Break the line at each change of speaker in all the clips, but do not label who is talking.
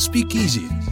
Speakeasy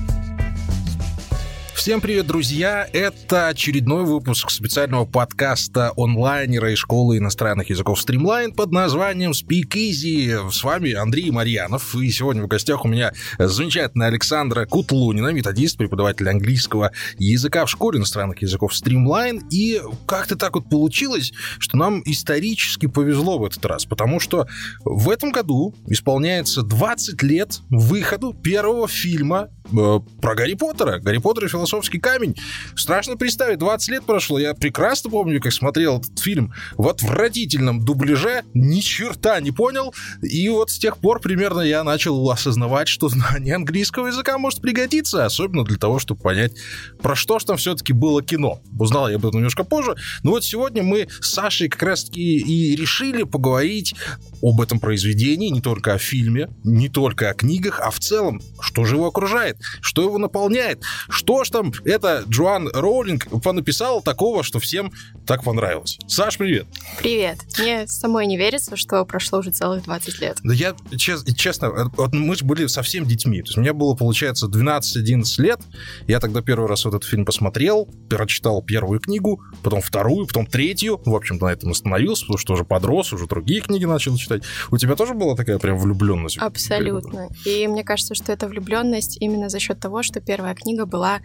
Всем привет, друзья! Это очередной выпуск специального подкаста онлайнера и школы иностранных языков Streamline под названием Speak Easy. С вами Андрей Марьянов, и сегодня в гостях у меня замечательная Александра Кутлунина, методист, преподаватель английского языка в школе иностранных языков Streamline. И как-то так вот получилось, что нам исторически повезло в этот раз, потому что в этом году исполняется 20 лет выходу первого фильма про Гарри Поттера. Гарри Поттер и философский камень. Страшно представить, 20 лет прошло. Я прекрасно помню, как смотрел этот фильм в отвратительном дубляже, ни черта не понял. И вот с тех пор примерно я начал осознавать, что знание английского языка может пригодиться, особенно для того, чтобы понять, про что же там все-таки было кино. Узнал я об этом немножко позже. Но вот сегодня мы с Сашей как раз-таки и решили поговорить об этом произведении, не только о фильме, не только о книгах, а в целом, что же его окружает, что его наполняет, что ж там это Джоан Роулинг понаписала такого, что всем так понравилось. Саш, привет.
Привет. Мне самой не верится, что прошло уже целых 20 лет.
Да я, чес, честно, вот мы же были совсем детьми. То есть мне было, получается, 12-11 лет. Я тогда первый раз этот фильм посмотрел, прочитал первую книгу, потом вторую, потом третью. В общем-то, на этом остановился, потому что уже подрос, уже другие книги начал читать. У тебя тоже была такая прям влюбленность?
Абсолютно. И мне кажется, что эта влюбленность именно за счет того, что первая книга была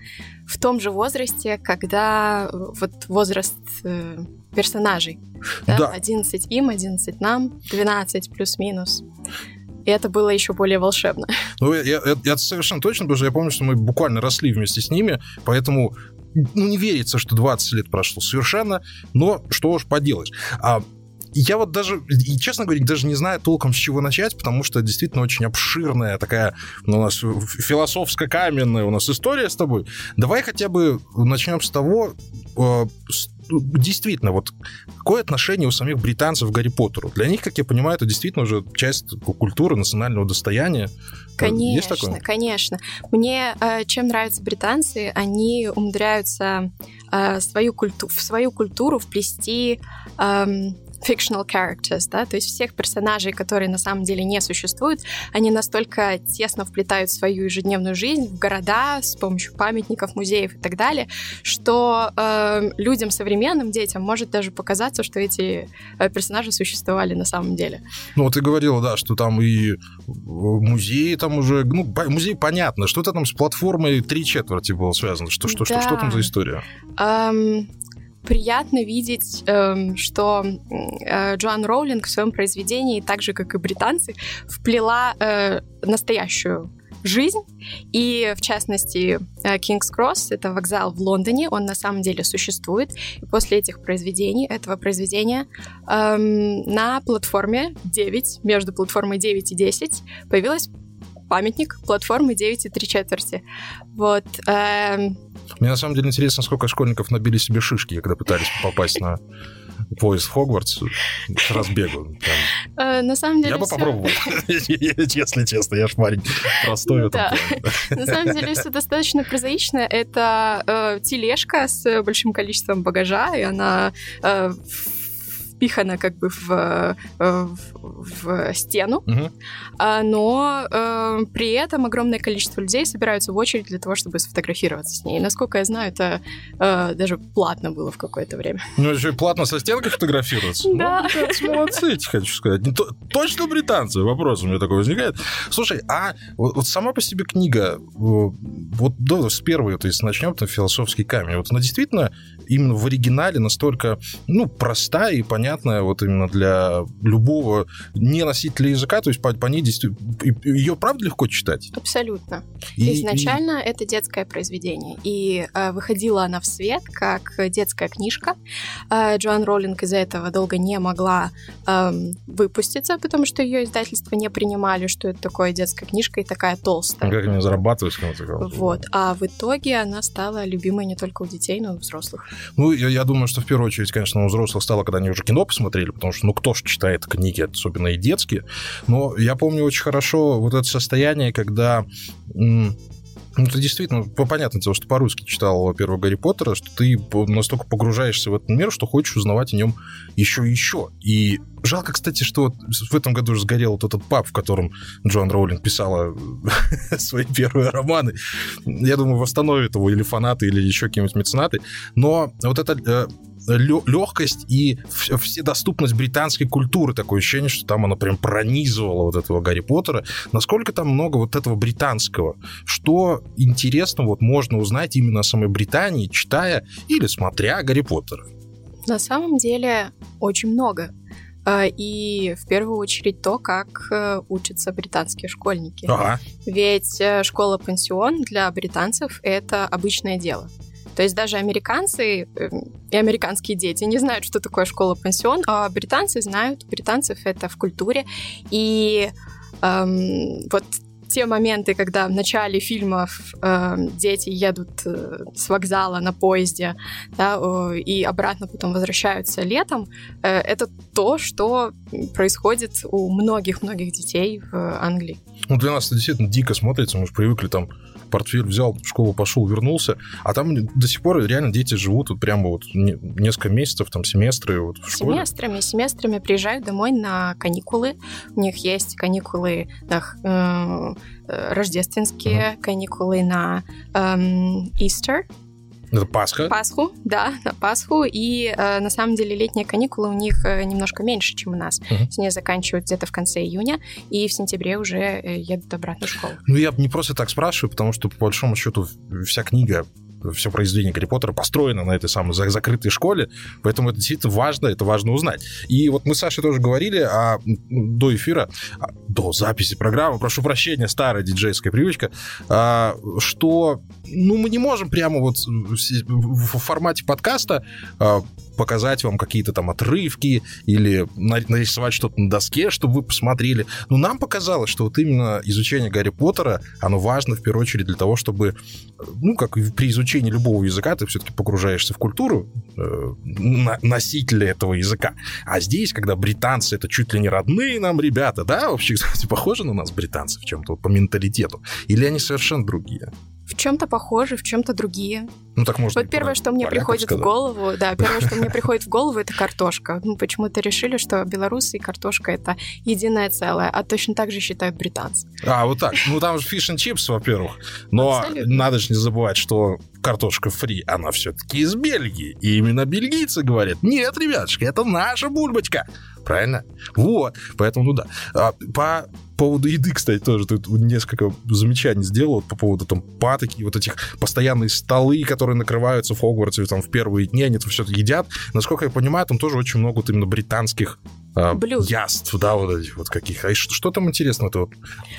в том же возрасте, когда э, вот возраст э, персонажей. Да?
Да.
11 им, 11 нам, 12 плюс-минус. И это было еще более волшебно.
Ну, я, я, я совершенно точно, потому что я помню, что мы буквально росли вместе с ними, поэтому ну, не верится, что 20 лет прошло совершенно, но что уж поделать. А я вот даже, и, честно говоря, даже не знаю толком с чего начать, потому что действительно очень обширная такая ну, у нас философско-каменная у нас история с тобой. Давай хотя бы начнем с того, э, с- действительно, вот какое отношение у самих британцев к Гарри Поттеру? Для них, как я понимаю, это действительно уже часть культуры, национального достояния. Есть
Конечно,
такое?
конечно. Мне э, чем нравятся британцы, они умудряются э, свою культу- в свою культуру вплести эм, fictional characters, да, то есть всех персонажей, которые на самом деле не существуют, они настолько тесно вплетают в свою ежедневную жизнь в города с помощью памятников, музеев и так далее, что э, людям современным детям может даже показаться, что эти э, персонажи существовали на самом деле.
Ну, вот ты говорила, да, что там и музей там уже, ну, музей понятно, что-то там с платформой три четверти было связано, что, что, что, что там за
Да.
история?
Эм, приятно видеть, эм, что э, Джоан Роулинг в своем произведении, так же как и британцы, вплела э, настоящую жизнь. И, в частности, э, Кингс Кросс — это вокзал в Лондоне, он на самом деле существует. И после этих произведений, этого произведения, эм, на платформе 9, между платформой 9 и 10, появилась памятник платформы 9 и 3 четверти. Вот. эм,
Мне на самом деле интересно, сколько школьников набили себе шишки, когда пытались попасть на поезд в Хогвартс с разбегу.
На самом деле
Я бы попробовал, если честно, я ж парень простой.
На самом деле все достаточно прозаично. Это э, тележка с большим количеством багажа, и она э, впихана как бы в, э, в, в стену. А, но э, при этом огромное количество людей собираются в очередь для того, чтобы сфотографироваться с ней. Насколько я знаю, это э, даже платно было в какое-то время.
Ну, еще и платно со стенкой фотографироваться.
Да.
Ну, молодцы, эти, хочу сказать. Точно британцы? Вопрос у меня такой возникает. Слушай, а вот, сама по себе книга, э, вот да, с первой, то есть начнем там философский камень, вот она действительно именно в оригинале настолько, ну, простая и понятная вот именно для любого не носителя языка, то есть по, по ней действительно... Ее правда легко читать?
Абсолютно.
И-
Изначально это детское произведение, и э, выходила она в свет как детская книжка. Э, Джоан Роллинг из-за этого долго не могла эм, выпуститься, потому что ее издательство не принимали, что это такое детская книжка и такая
и
толстая.
Как они зарабатывают? так.
Вот. А в итоге она стала любимой не только у детей, но и у взрослых.
Ну, я, я думаю, что в первую очередь, конечно, у взрослых стало, когда они уже кино посмотрели, потому что, ну, кто ж читает книги, особенно и детские. Но я помню очень хорошо вот это состояние, когда Ну, это действительно, понятно дело, что по-русски читал первого Гарри Поттера, что ты настолько погружаешься в этот мир, что хочешь узнавать о нем еще и еще. И жалко, кстати, что в этом году уже сгорел вот этот паб, в котором Джоан Роулинг писала свои первые романы. Я думаю, восстановит его или фанаты, или еще какие-нибудь меценаты. Но вот это э, легкость и вседоступность британской культуры. Такое ощущение, что там она прям пронизывала вот этого Гарри Поттера. Насколько там много вот этого британского? Что интересно вот можно узнать именно о самой Британии, читая или смотря Гарри Поттера?
На самом деле очень много. А, и в первую очередь то, как э, учатся британские школьники. Ага. Ведь э, школа-пансион для британцев — это обычное дело. То есть даже американцы эм, и американские дети не знают, что такое школа-пансион, а британцы знают. Британцев это в культуре. И эм, вот те моменты, когда в начале фильмов э, дети едут э, с вокзала на поезде, да, э, и обратно потом возвращаются летом, э, это то, что происходит у многих-многих детей в Англии.
Ну, для нас это действительно дико смотрится, мы же привыкли там портфель взял, в школу пошел, вернулся. А там до сих пор реально дети живут вот прямо вот несколько месяцев, там семестры вот в
школе. Семестрами, семестрами приезжают домой на каникулы. У них есть каникулы да, э, э, рождественские, uh-huh. каникулы на эм, Easter,
это Пасха?
Пасху, да, на Пасху. И э, на самом деле летние каникулы у них э, немножко меньше, чем у нас. Uh-huh. Они заканчивают где-то в конце июня, и в сентябре уже э, едут обратно в школу.
Ну, я не просто так спрашиваю, потому что, по большому счету, вся книга все произведение Гарри Поттера построено на этой самой закрытой школе, поэтому это действительно важно, это важно узнать. И вот мы с Сашей тоже говорили а, до эфира, а, до записи программы, прошу прощения, старая диджейская привычка, а, что ну, мы не можем прямо вот в формате подкаста а, показать вам какие-то там отрывки или нарисовать что-то на доске, чтобы вы посмотрели. Но нам показалось, что вот именно изучение Гарри Поттера, оно важно в первую очередь для того, чтобы, ну, как при изучении любого языка, ты все-таки погружаешься в культуру э, носителя этого языка. А здесь, когда британцы это чуть ли не родные нам ребята, да, вообще, кстати, похожи на нас британцы в чем-то по менталитету, или они совершенно другие?
В чем-то похожи, в чем-то другие.
Ну так можно.
Вот первое, что мне приходит сказать. в голову, да, первое, что мне приходит в голову, это картошка. Ну почему-то решили, что белорусы и картошка это единое целое, а точно так же считают британцы.
А вот так. Ну там же фиш and чипс, во-первых. Но Абсолютно. надо же не забывать, что картошка фри, она все-таки из Бельгии. И именно бельгийцы говорят, нет, ребятушки, это наша бульбочка. Правильно? Вот. Поэтому, ну да. А, по поводу еды, кстати, тоже тут несколько замечаний сделал по поводу там патоки, вот этих постоянные столы, которые накрываются в Хогвартсе там в первые дни, они это все едят. Насколько я понимаю, там тоже очень много вот именно британских а, Блюд. яств, да, вот этих вот каких. А что, что там интересно ты вот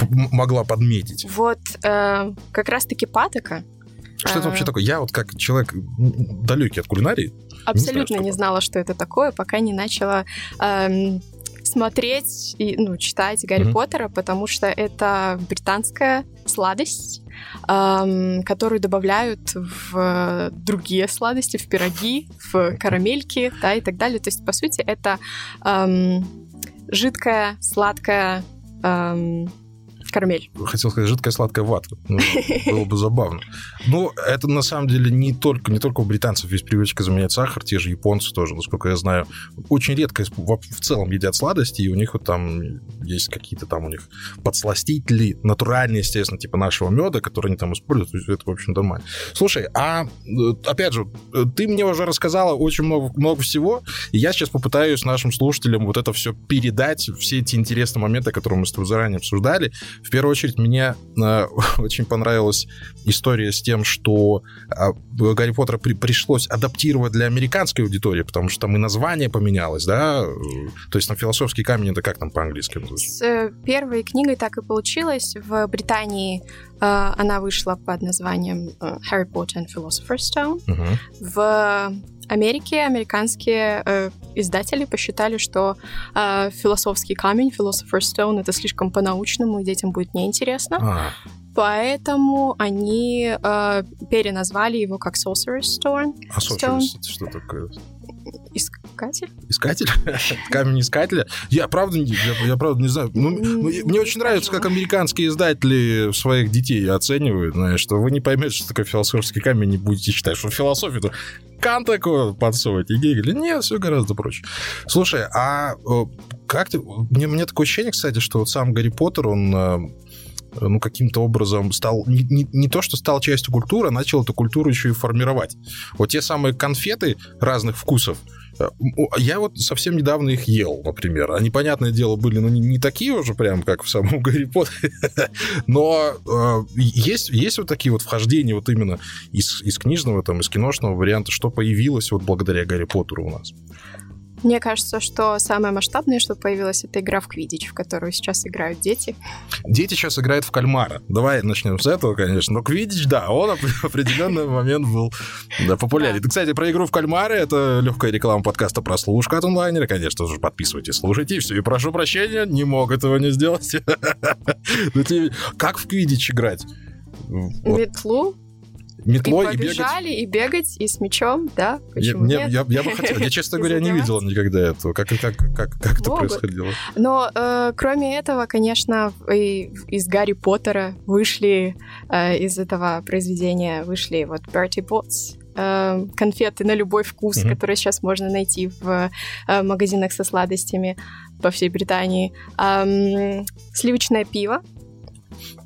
могла подметить?
Вот э, как раз-таки патока.
Что это вообще а. такое? Я вот как человек далекий от кулинарии.
Абсолютно не, знаю, не знала, что это такое, пока не начала эм, смотреть и ну, читать Гарри mm-hmm. Поттера, потому что это британская сладость, эм, которую добавляют в другие сладости, в пироги, в карамельки, да, и так далее. То есть, по сути, это эм, жидкая, сладкая эм, карамель.
Хотел сказать, жидкая сладкая вата. Ну, было бы забавно. Ну, это на самом деле не только, не только у британцев есть привычка заменять сахар, те же японцы тоже, насколько я знаю. Очень редко в целом едят сладости, и у них вот там есть какие-то там у них подсластители, натуральные, естественно, типа нашего меда, которые они там используют. Это, в общем, нормально. Слушай, а э, опять же, э, ты мне уже рассказала очень много, много всего, и я сейчас попытаюсь нашим слушателям вот это все передать, все эти интересные моменты, которые мы с тобой заранее обсуждали, в первую очередь, мне э, очень понравилась история с тем, что э, Гарри Поттера при, пришлось адаптировать для американской аудитории, потому что там и название поменялось, да? То есть там философский камень это как там по-английски
С э, первой книгой так и получилось. В Британии э, она вышла под названием э, Harry Potter and Philosopher's Stone. Угу. В Америке американские э, издатели посчитали, что э, философский камень, Philosopher's Stone, это слишком по-научному, и детям будет неинтересно. А. Поэтому они э, переназвали его как Sorcerer's Stone.
А Sorcerer's это что такое?
Искатель?
Искатель? Камень искателя? Я правда, я, я правда не знаю. Ну, ну, мне очень нравится, как американские издатели своих детей оценивают, знаешь, что вы не поймете, что такое философский камень, не будете считать, что философию-то Кант такой подсовывать, и Гегель. Нет, все гораздо проще. Слушай, а как ты... Мне, мне такое ощущение, кстати, что вот сам Гарри Поттер, он э, ну, каким-то образом стал, не, не, не то, что стал частью культуры, а начал эту культуру еще и формировать. Вот те самые конфеты разных вкусов, э, я вот совсем недавно их ел, например. Они, понятное дело, были ну, не, не такие уже прям, как в самом Гарри Поттере, но э, есть, есть вот такие вот вхождения вот именно из, из книжного, там, из киношного варианта, что появилось вот благодаря Гарри Поттеру у нас.
Мне кажется, что самое масштабное, что появилось, это игра в Квидич, в которую сейчас играют дети.
Дети сейчас играют в кальмара. Давай начнем с этого, конечно. Но Квидич, да, он в определенный момент был да, популярен. Да. Кстати, про игру в кальмары это легкая реклама подкаста «Прослушка» от онлайнера. Конечно же, подписывайтесь, слушайте, все. И прошу прощения, не мог этого не сделать. Как в Квидич играть?
Метлу метлой и, и бегать. и бегать, и с мечом, да?
Почему я, нет? Я, я, я бы хотел. Я, честно говоря, не видел никогда этого. Как, как, как, как это происходило?
Но э, кроме этого, конечно, и, из Гарри Поттера вышли, э, из этого произведения вышли вот Берти Ботс, э, конфеты на любой вкус, mm-hmm. которые сейчас можно найти в э, магазинах со сладостями по всей Британии. Эм, сливочное пиво,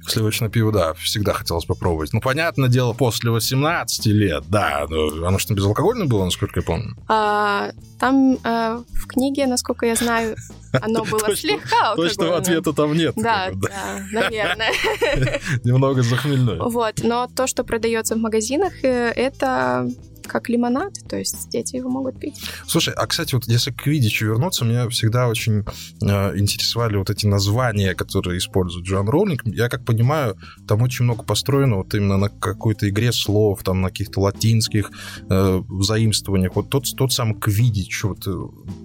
Сливочное пиво, да, всегда хотелось попробовать. Ну, понятное дело, после 18 лет, да. Но оно что, безалкогольное было, насколько я помню?
А, там а, в книге, насколько я знаю, оно было слегка.
Точного ответа там нет.
Да, да, наверное.
Немного захмельное.
Вот, но то, что продается в магазинах, э, это как лимонад, то есть дети его могут пить.
Слушай, а, кстати, вот если к Квидичу вернуться, меня всегда очень э, интересовали вот эти названия, которые использует Джон Роулинг. Я как понимаю, там очень много построено вот именно на какой-то игре слов, там на каких-то латинских э, заимствованиях. Вот тот, тот сам Квидич, вот, э,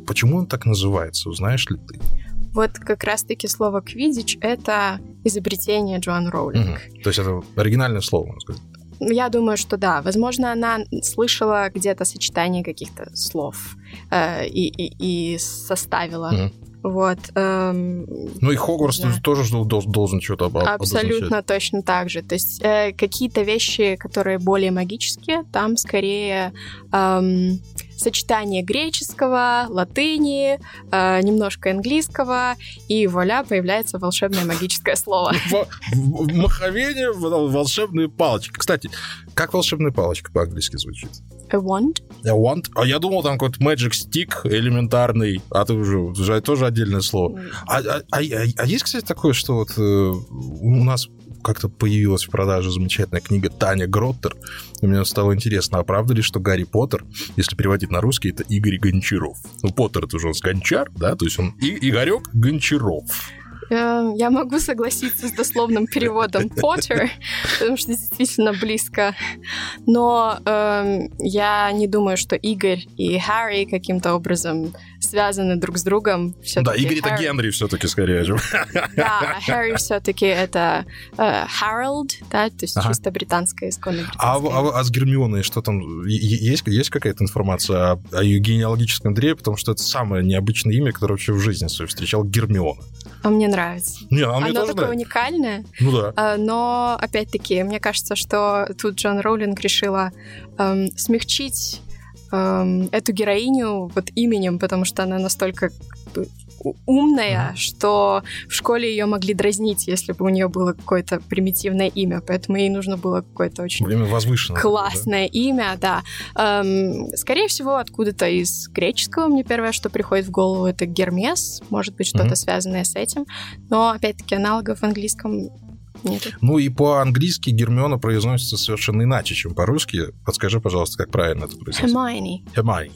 почему он так называется, знаешь ли ты?
Вот как раз-таки слово «квидич» — это изобретение Джоан Роулинг.
Угу. То есть это оригинальное слово, можно сказать?
Я думаю, что да. Возможно, она слышала где-то сочетание каких-то слов э, и, и, и составила. Mm-hmm. Вот. Эм,
ну и Хогвартс да. тоже должен, должен что-то об,
Абсолютно обозначать. точно так же. То есть э, какие-то вещи, которые более магические, там скорее эм, сочетание греческого, латыни, э, немножко английского, и вуаля, появляется волшебное магическое слово.
Маховение, волшебные палочки. Кстати, как волшебная палочка по-английски звучит?
A wand.
A wand? А я думал, там какой-то magic stick элементарный, а ты уже, уже тоже отдельное слово. А, а, а, а есть, кстати, такое, что вот э, у нас как-то появилась в продаже замечательная книга Таня Гроттер. И мне стало интересно, а правда ли, что Гарри Поттер, если переводить на русский, это Игорь Гончаров? Ну, Поттер это уже он с Гончар, да, то есть он и Игорек Гончаров.
Эм, я могу согласиться с дословным переводом Potter, потому что действительно близко. Но э, я не думаю, что Игорь и Харри каким-то образом связаны друг с другом.
Да, Игорь Харри... это Генри все-таки скорее.
Да, Харри все-таки это э, Харолд, да, то есть ага. чисто британское, исконно
а, а, а с Гермионой что там? Есть, есть какая-то информация о, о ее генеалогическом древе? Потому что это самое необычное имя, которое вообще в жизни свою встречал Гермиона.
А мне нравится.
Не, а мне
Оно
тоже
такое
нравится.
уникальное.
Ну да.
А, но, опять-таки, мне кажется, что тут Джон Роулинг решила эм, смягчить эм, эту героиню вот именем, потому что она настолько умная, mm-hmm. что в школе ее могли дразнить, если бы у нее было какое-то примитивное имя, поэтому ей нужно было какое-то очень
Время возвышенное,
классное да? имя, да. Эм, скорее всего, откуда-то из греческого мне первое, что приходит в голову, это Гермес, может быть, что-то mm-hmm. связанное с этим, но опять-таки аналогов в английском нет.
Ну и по-английски Гермиона произносится совершенно иначе, чем по-русски. Подскажи, пожалуйста, как правильно это произносится?
Hermione.
Hermione.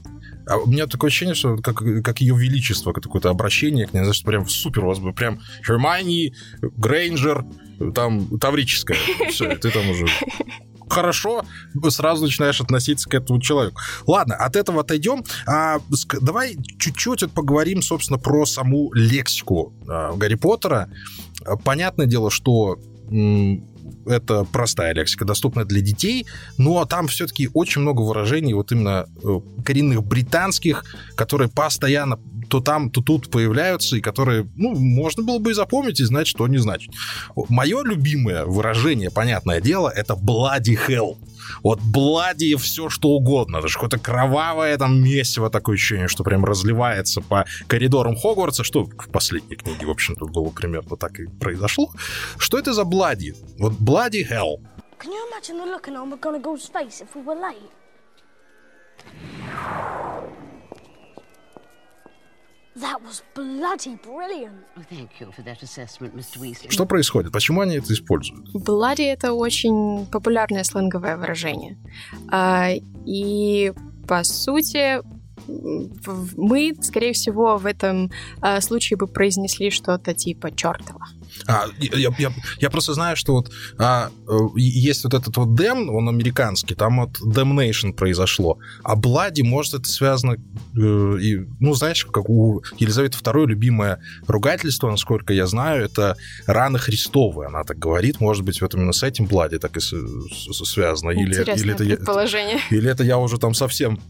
А у меня такое ощущение, что как, как ее величество, какое-то обращение к ней, знаешь, прям супер у вас бы прям Hermione, Грейнджер, там таврическое. Все, ты там уже хорошо, сразу начинаешь относиться к этому человеку. Ладно, от этого отойдем. А, давай чуть-чуть вот поговорим, собственно, про саму лексику а, Гарри Поттера. Понятное дело, что это простая лексика, доступная для детей, но там все-таки очень много выражений вот именно э, коренных британских, которые постоянно то там, то тут появляются, и которые, ну, можно было бы и запомнить, и знать, что они значат. Мое любимое выражение, понятное дело, это bloody hell. Вот блади все что угодно. Это же какое-то кровавое там месиво, такое ощущение, что прям разливается по коридорам Хогвартса, что в последней книге, в общем-то, было примерно так и произошло. Что это за блади? Вот блади hell. Can you imagine the look on McGonagall's face if we were late? Что происходит? Почему они это используют?
Bloody — это очень популярное сленговое выражение. А, и, по сути, мы, скорее всего, в этом а, случае бы произнесли что-то типа «чертова».
А, я, я, я просто знаю, что вот а, э, есть вот этот вот Dem, он американский, там вот Damnation произошло. А Блади, может, это связано, э, и, ну, знаешь, как у Елизаветы II любимое ругательство, насколько я знаю, это раны Христовы, она так говорит. Может быть, вот именно с этим Блади так и с, с, связано.
Или, или это предположение.
Я, или это я уже там совсем...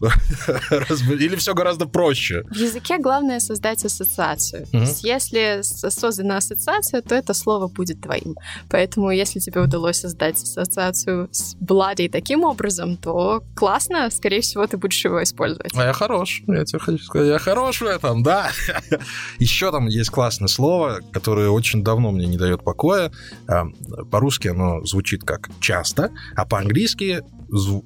Или все гораздо проще.
В языке главное создать ассоциацию. Если создана ассоциация, то это слово будет твоим. Поэтому, если тебе удалось создать ассоциацию с Bloody таким образом, то классно, скорее всего, ты будешь его использовать.
А я хорош, я тебе хочу сказать, я хорош в этом, да. Еще там есть классное слово, которое очень давно мне не дает покоя. А, по-русски оно звучит как «часто», а по-английски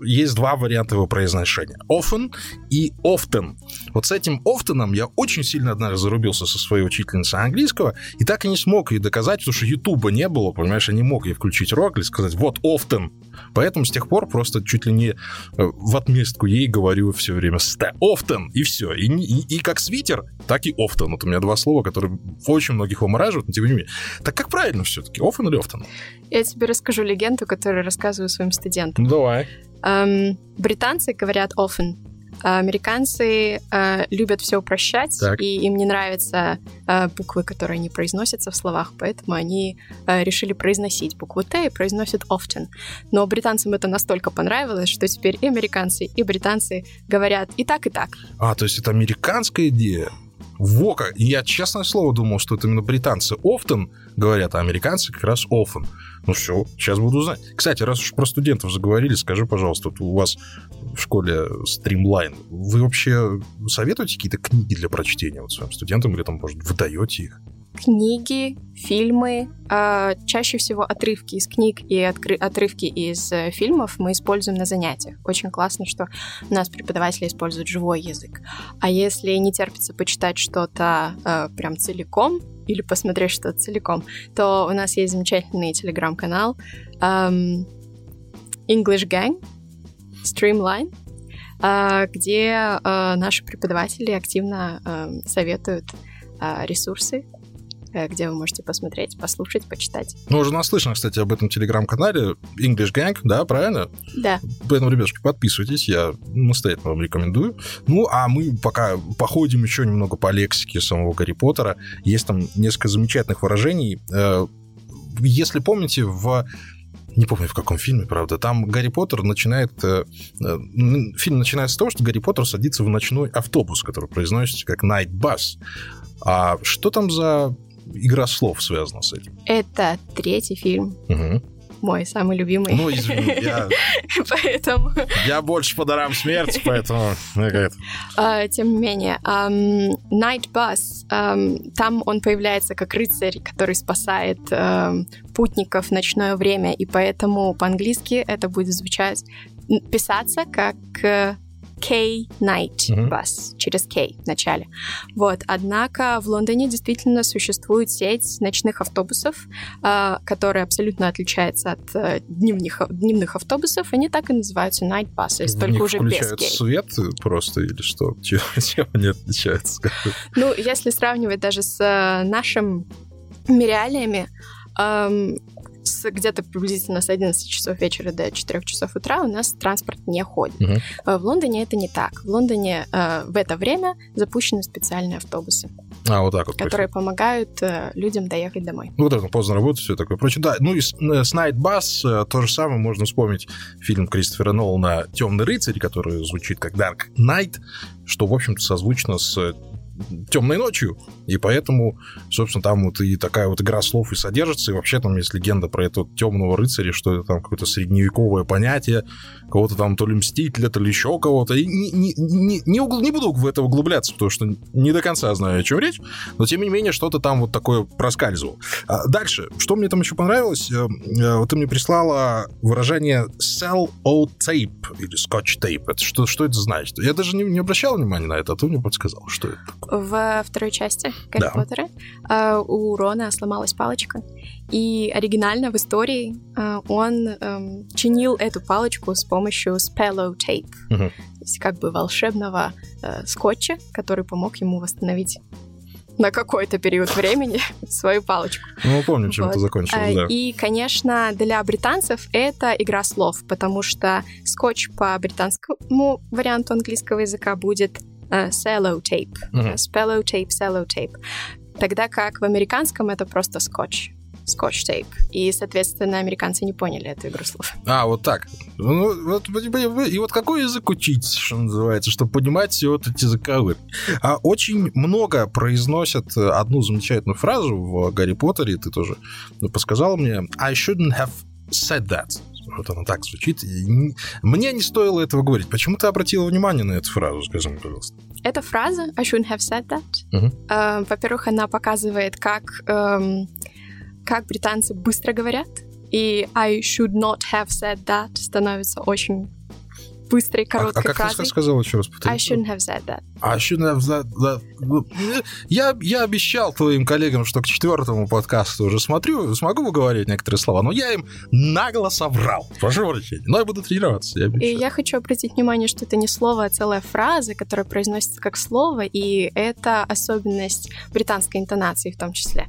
есть два варианта его произношения. Often и often. Вот с этим often я очень сильно однажды зарубился со своей учительницей английского и так и не смог ей доказать, потому что Ютуба не было, понимаешь, я не мог ей включить рок и сказать вот often. Поэтому с тех пор просто чуть ли не э, в отместку ей говорю все время often, и все. И, и, и как свитер, так и often. Вот у меня два слова, которые очень многих вымораживают, но тем не менее. Так как правильно все-таки, often или often?
Я тебе расскажу легенду, которую рассказываю своим студентам.
Ну, давай.
Эм, британцы говорят often, а американцы э, любят все упрощать, так. и им не нравятся э, буквы, которые не произносятся в словах, поэтому они э, решили произносить букву Т и произносят often. Но британцам это настолько понравилось, что теперь и американцы, и британцы говорят и так, и так.
А, то есть это американская идея? Во как! Я, честное слово, думал, что это именно британцы often говорят, а американцы как раз often. Ну все, сейчас буду знать. Кстати, раз уж про студентов заговорили, скажи, пожалуйста, вот у вас в школе стримлайн, вы вообще советуете какие-то книги для прочтения вот своим студентам или там, может, выдаете их?
книги, фильмы, э, чаще всего отрывки из книг и откры- отрывки из э, фильмов мы используем на занятиях. Очень классно, что у нас преподаватели используют живой язык. А если не терпится почитать что-то э, прям целиком или посмотреть что-то целиком, то у нас есть замечательный телеграм-канал эм, English Gang, Streamline, э, где э, наши преподаватели активно э, советуют ресурсы где вы можете посмотреть, послушать, почитать.
Ну, уже наслышно, кстати, об этом телеграм-канале English Gang, да, правильно?
Да.
Поэтому, ребятушки, подписывайтесь, я настоятельно вам рекомендую. Ну, а мы пока походим еще немного по лексике самого Гарри Поттера. Есть там несколько замечательных выражений. Э, если помните, в не помню в каком фильме, правда, там Гарри Поттер начинает... Э, фильм начинается с того, что Гарри Поттер садится в ночной автобус, который произносится как Night Bus. А что там за игра слов связана с этим.
Это третий фильм.
Угу.
Мой самый любимый.
Ну, извини, я...
поэтому...
Я больше по дарам смерти, поэтому...
uh, тем не менее, um, Night Bus, um, там он появляется как рыцарь, который спасает um, путников в ночное время, и поэтому по-английски это будет звучать, писаться как K-Night mm-hmm. Bus, через K в начале. Вот. Однако в Лондоне действительно существует сеть ночных автобусов, э, которая абсолютно отличается от э, дневных, дневных автобусов. Они так и называются Night Buses,
в
только уже без
K. свет просто или что? Чем, чем они отличаются?
Ну, если сравнивать даже с э, нашими реалиями, эм, с, где-то приблизительно с 11 часов вечера до 4 часов утра у нас транспорт не ходит. Э, В Лондоне это не так. В Лондоне э, в это время запущены специальные автобусы,
А, вот так вот.
которые помогают э, людям доехать домой.
Ну, вот это поздно работать, все такое прочее. Да, ну и с, э, с Night Bus э, то же самое можно вспомнить фильм Кристофера Нолана «Темный рыцарь», который звучит как Dark Knight, что, в общем-то, созвучно с темной ночью, и поэтому, собственно, там вот и такая вот игра слов и содержится, и вообще там есть легенда про этого темного рыцаря, что это там какое-то средневековое понятие, кого-то там то ли мстителя, то ли еще кого-то. И не, не, не, не, не буду в это углубляться, потому что не до конца знаю, о чем речь, но тем не менее что-то там вот такое проскальзывало. А дальше, что мне там еще понравилось, э, э, вот ты мне прислала выражение sell old tape или scotch tape. Это что, что это значит? Я даже не, не обращал внимания на это, а ты мне подсказал, что это.
В второй части Гарри
Да.
Поттера э, у Рона сломалась палочка, и оригинально в истории э, он эм, чинил эту палочку с помощью spello tape,
Мгм.
то есть как бы волшебного э, скотча, который помог ему восстановить на какой-то период времени свою палочку.
Ну, мы помним, чем
Вот.
это закончилось,
А,
да.
И, конечно, для британцев это игра слов, потому что скотч по британскому варианту английского языка будет э, cello tape,
Мгм.
э, spello tape, cello tape. Тогда как в американском это просто скотч. Скотч тейп. И, соответственно, американцы не поняли эту игру слов.
А, вот так. Ну, вот, и вот какой язык учить, что называется, чтобы понимать все вот эти языковые. А очень много произносят э, одну замечательную фразу в Гарри Поттере, ты тоже подсказала мне. I shouldn't have said that. Вот она так звучит. И не- Мне не стоило этого говорить. Почему ты обратила внимание на эту фразу, скажи мне, пожалуйста?
Эта фраза I shouldn't have said that.
Мгм.
э, во-первых, она показывает, как, эм, как британцы быстро говорят. И I should not have said that становится очень быстрой,
А,
короткой
а как
фразой.
ты сказала еще раз? повтори?
I shouldn't have said that.
I shouldn't have that- that- Я, я обещал твоим коллегам, что к четвертому подкасту уже смотрю, смогу выговаривать некоторые слова, но я им нагло соврал. Прошу прощения. Но я буду тренироваться, я
И
обещаю.
я хочу обратить внимание, что это не слово, а целая фраза, которая произносится как слово, и это особенность британской интонации в том числе.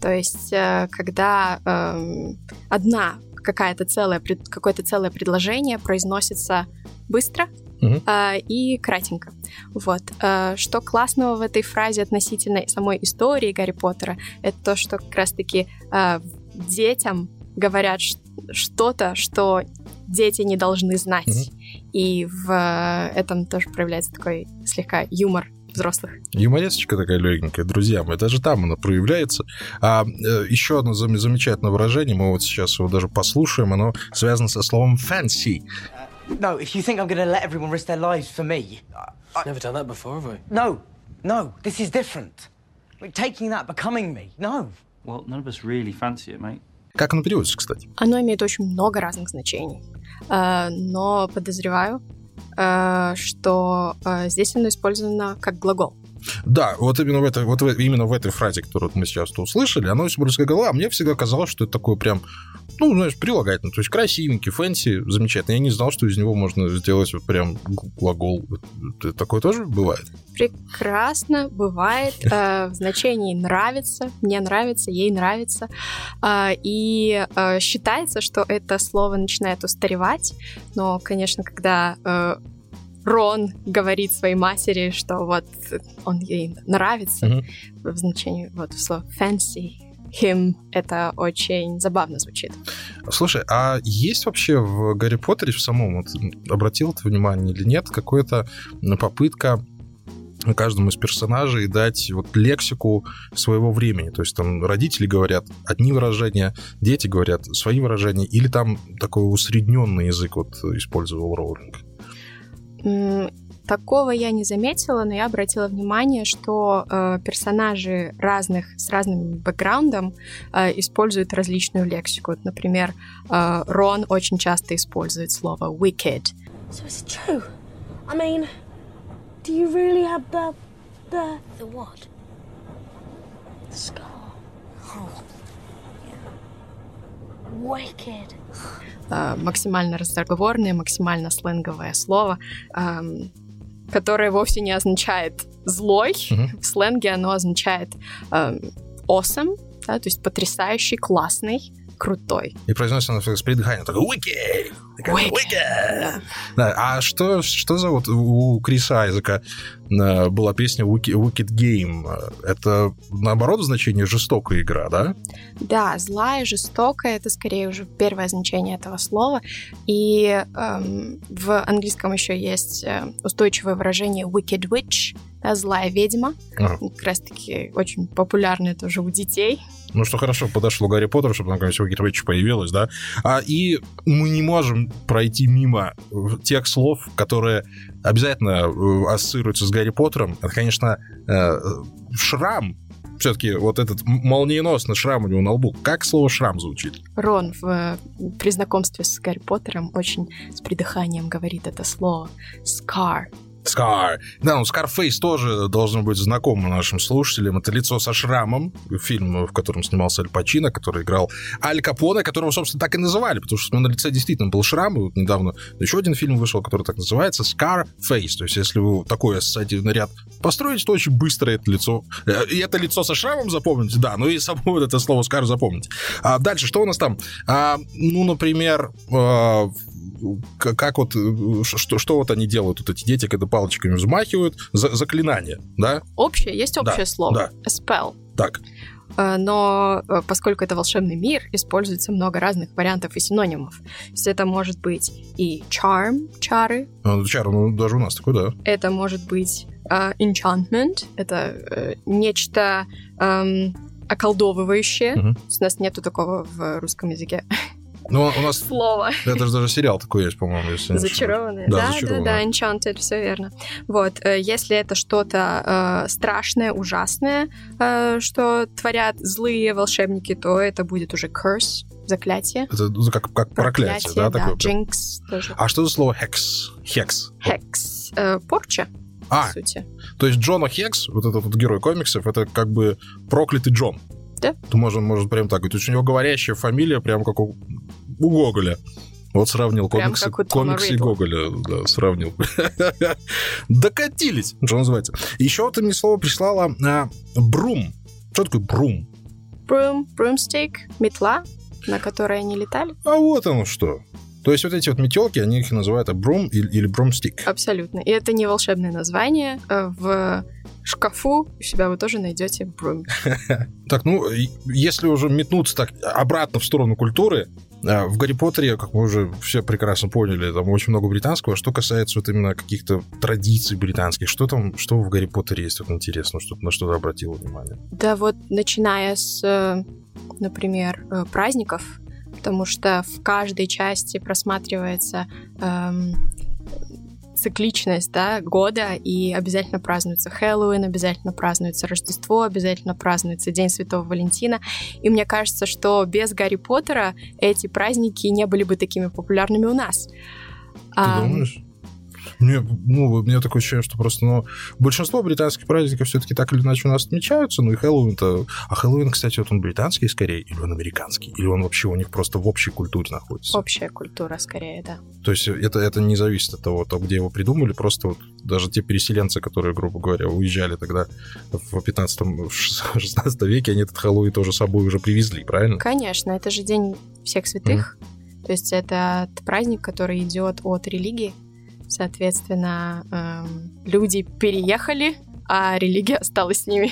То есть, э, когда эм, одна какая-то целая, какое-то целое предложение произносится быстро
Мгм.
э, и кратенько. Вот. Э, Что классного в этой фразе относительно самой истории Гарри Поттера, это то, что как раз-таки э, детям говорят что-то, что дети не должны знать.
Мгм.
И в этом тоже проявляется такой слегка юмор взрослых.
Юморесочка такая легенькая, друзья мои, даже там она проявляется. А э, еще одно зам- замечательное выражение, мы вот сейчас его даже послушаем, оно связано со словом fancy.
No, if you think I'm going to let everyone risk their lives for me, I, I,
Never done that before, have I?
no, no, this is different. Like taking that, becoming me. No.
Well, none of us really fancy it, mate.
Как оно переводится, кстати?
Оно имеет очень много разных значений. Э, Но подозреваю, э, что э, здесь оно использовано как глагол.
Да, вот именно в этой, вот в- именно в этой фразе, которую мы сейчас услышали, оно используется как глагол, а мне всегда казалось, что это такое прям, ну, знаешь, прилагательное, то есть красивенький, fancy, замечательно. Я не знал, что из него можно сделать вот прям глагол. Это Такое тоже бывает?
Прекрасно бывает э, в значении нравится, мне нравится, ей нравится. Э, и э, считается, что это слово начинает устаревать. Но, конечно, когда э, Рон говорит своей матери, что вот он ей нравится, в значении вот слово fancy him, это очень забавно звучит.
Слушай, а есть вообще в Гарри Поттере в самом, вот, обратил ты внимание или нет, какая-то попытка каждому из персонажей дать вот лексику своего времени. То есть там родители говорят одни выражения, дети говорят свои выражения, или там такой усредненный язык вот использовал Роулинг.
Такого я не заметила, но я обратила внимание, что э, персонажи разных с разным бэкграундом э, используют различную лексику. Например, э, Рон очень часто использует слово wicked.
So is it true? I mean, do you really have the the
The what?
the scar? Oh. Wicked.
Э, максимально разговорное, максимально сленговое слово, эм, которое вовсе не означает злой.
Мгм.
В сленге оно означает эм, awesome, да, то есть потрясающий, классный, крутой.
И произносится она с придыханием. Такой «Уики!»
«Wicked!» да.
А что, что за вот у Криса Айзека э, была песня Wicked, Game? Это, наоборот, значение жестокая игра, да?
Да, злая, жестокая, это скорее уже первое значение этого слова. И эм, в английском еще есть э, устойчивое выражение wicked witch, да, злая ведьма.
Ага.
Как раз-таки очень популярное тоже у детей.
Ну, что хорошо подошло Гарри Поттеру, чтобы наконец Wicked Witch появилась, да? А, и мы не можем пройти мимо тех слов, которые обязательно э, ассоциируются с Гарри Поттером. Это, конечно, э, шрам. Все-таки вот этот молниеносный шрам у него на лбу. Как слово шрам звучит?
Рон в, э, при знакомстве с Гарри Поттером очень с придыханием говорит это слово. Scar.
Скар. Да, ну Scarface тоже должен быть знаком нашим слушателям. Это лицо со шрамом, фильм, в котором снимался Аль Пачино, который играл Аль Капоне, которого, собственно, так и называли, потому что у него на лице действительно был шрам. И вот недавно еще один фильм вышел, который так называется Scarface. То есть, если вы такой ассоциативный ряд построите, то очень быстро это лицо... э, И это лицо со шрамом запомните, да, ну и само вот это слово Scar запомните. А дальше, что у нас там? А, ну, например, а, как вот, э, что, что вот они делают, вот эти дети, когда палочками взмахивают, за- заклинание, да?
Общее, есть общее
Да,
слово.
да.
Spell.
Так,
Э, Но э, поскольку это волшебный мир, используется много разных вариантов и синонимов. То есть это может быть и charm, чары,
ну, чар, ну, даже у нас такой, да.
это может быть э, enchantment, это э, нечто эм, околдовывающее. То есть У нас нету такого в русском языке
Ну, у нас
слова.
это же даже сериал такой есть, по-моему, если.
Зачарованные.
Да,
Да, да,
зачарованные.
да, enchanted, все верно. Вот, э, если это что-то э, страшное, ужасное, э, что творят злые волшебники, то это будет уже curse, заклятие.
Это ну, как, как проклятие, да, такое? прям?
jinx тоже.
А что за слово хекс? Хекс.
Hex, э, порча,
А,
по сути.
то есть Джона Хекс, вот этот вот герой комиксов, это как бы проклятый Джон.
Да.
То можно, может прям так говорить. То есть у него говорящая фамилия прям как у, у Гоголя. Вот сравнил
Прям
комиксы, комиксы и. Гоголя, да, сравнил. Докатились, что называется. Еще ты мне слово прислала а, брум. Что такое брум?
Broom, broomstick, метла, на которой они летали.
А вот оно что. То есть вот эти вот метелки, они их называют брум или, брумстик.
Абсолютно. И это не волшебное название. Э, В шкафу у себя вы тоже найдете broom.
Так, ну, если уже метнуться так обратно в сторону культуры, а, в Гарри Поттере, как мы уже все прекрасно поняли, там очень много британского. Что касается вот именно каких-то традиций британских, что там, что в Гарри Поттере есть вот интересно, что на что ты обратила внимание?
Да вот начиная с, э, например, э, праздников, потому что в каждой части просматривается эм, цикличность да, года, и обязательно празднуется Хэллоуин, обязательно празднуется Рождество, обязательно празднуется День Святого Валентина. И мне кажется, что без Гарри Поттера эти праздники не были бы такими популярными у нас.
Ты
Ам,
думаешь? Мне, ну, у меня такое ощущение, что просто, ну, большинство британских праздников все-таки так или иначе у нас отмечаются, ну и Хэллоуин-то... А Хэллоуин, кстати, вот он британский скорее, или он американский? Или он вообще у них просто в общей культуре находится?
Общая культура, скорее, да.
То есть это, это не зависит от того, то, где его придумали, просто вот даже те переселенцы, которые, грубо говоря, уезжали тогда в 15-16 веке, они этот Хэллоуин тоже с собой уже привезли, правильно?
Конечно, это же День всех святых. То есть это праздник, который идет от религии. Соответственно, эм, люди переехали, а религия осталась с ними.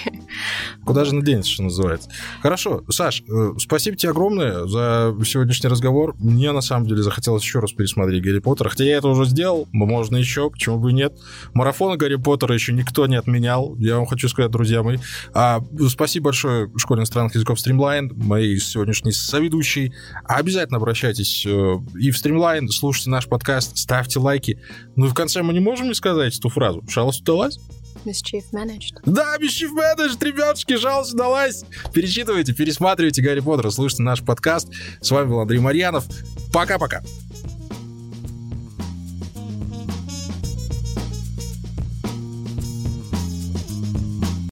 Куда же наденется, что называется. Хорошо, Саш, э, спасибо тебе огромное за сегодняшний разговор. Мне, на самом деле, захотелось еще раз пересмотреть Гарри Поттера. Хотя я это уже сделал, можно еще, почему бы и нет. Марафона Гарри Поттера еще никто не отменял. Я вам хочу сказать, друзья мои. А, спасибо большое Школе иностранных языков Streamline, моей сегодняшней соведущей. Обязательно обращайтесь э, и в Streamline, слушайте наш подкаст, ставьте лайки. Ну и в конце мы не можем не сказать эту фразу. Шалость удалась?
Mischief managed.
Да, Mischief Managed, ребятушки, жалость удалась. Перечитывайте, пересматривайте Гарри Поттера, слушайте наш подкаст. С вами был Андрей Марьянов. Пока-пока.